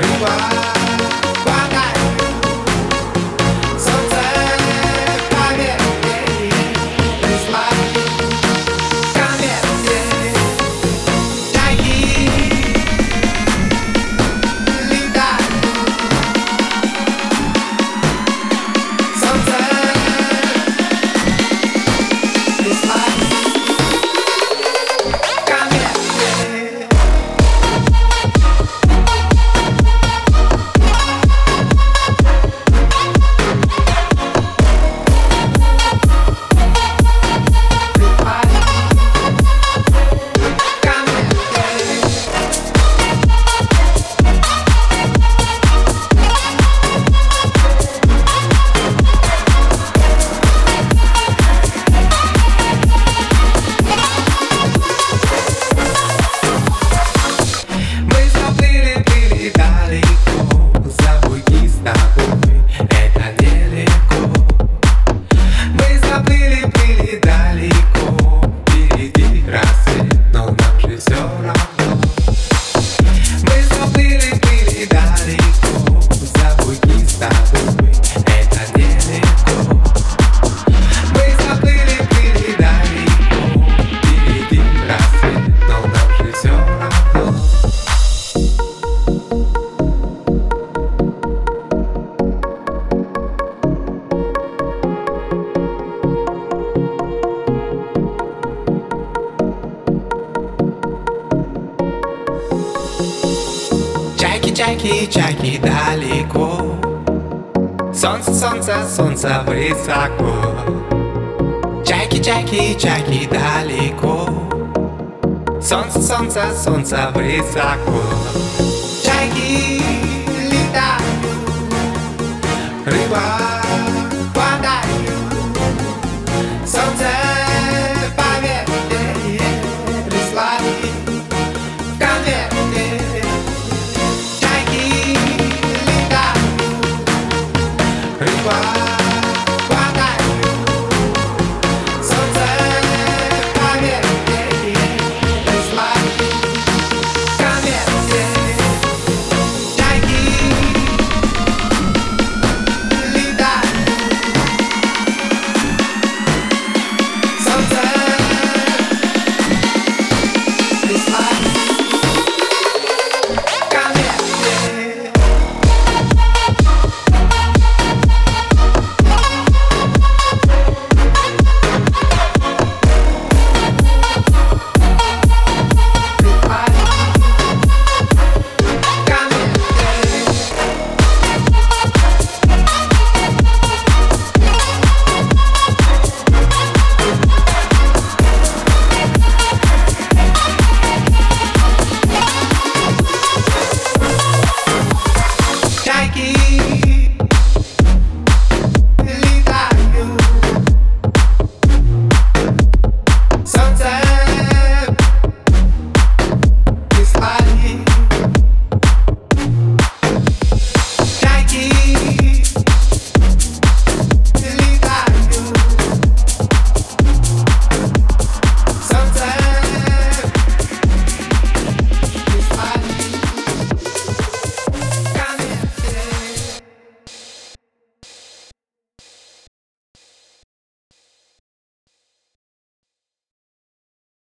Goodbye. Чайки далеко. Солнце, солнце, солнце высоко. Чайки, чайки, чайки далеко. Солнце, солнце, солнце высоко. Чайки